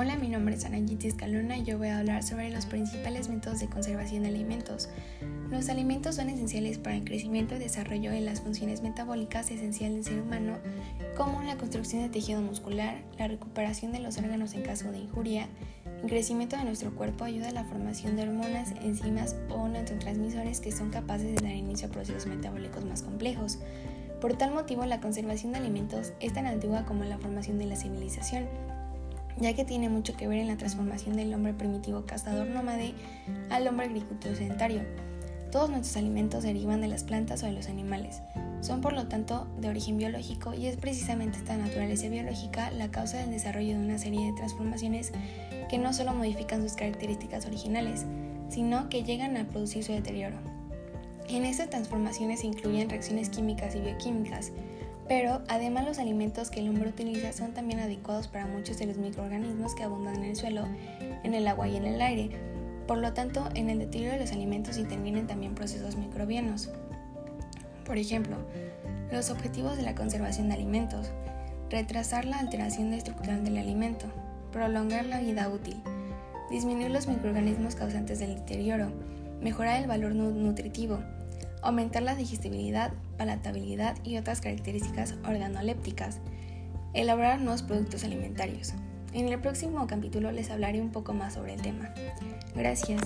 Hola, mi nombre es Anayiti Escalona y yo voy a hablar sobre los principales métodos de conservación de alimentos. Los alimentos son esenciales para el crecimiento y desarrollo de las funciones metabólicas esenciales del ser humano, como la construcción de tejido muscular, la recuperación de los órganos en caso de injuria, el crecimiento de nuestro cuerpo ayuda a la formación de hormonas, enzimas o neurotransmisores que son capaces de dar inicio a procesos metabólicos más complejos. Por tal motivo, la conservación de alimentos es tan antigua como la formación de la civilización ya que tiene mucho que ver en la transformación del hombre primitivo cazador nómade al hombre agricultor sedentario. Todos nuestros alimentos derivan de las plantas o de los animales. Son por lo tanto de origen biológico y es precisamente esta naturaleza biológica la causa del desarrollo de una serie de transformaciones que no solo modifican sus características originales, sino que llegan a producir su deterioro. En estas transformaciones se incluyen reacciones químicas y bioquímicas, pero además los alimentos que el hombre utiliza son también adecuados para muchos de los microorganismos que abundan en el suelo, en el agua y en el aire. Por lo tanto, en el deterioro de los alimentos intervienen también procesos microbianos. Por ejemplo, los objetivos de la conservación de alimentos. Retrasar la alteración estructural del alimento. Prolongar la vida útil. Disminuir los microorganismos causantes del deterioro. Mejorar el valor nutritivo aumentar la digestibilidad, palatabilidad y otras características organolépticas, elaborar nuevos productos alimentarios. En el próximo capítulo les hablaré un poco más sobre el tema. Gracias.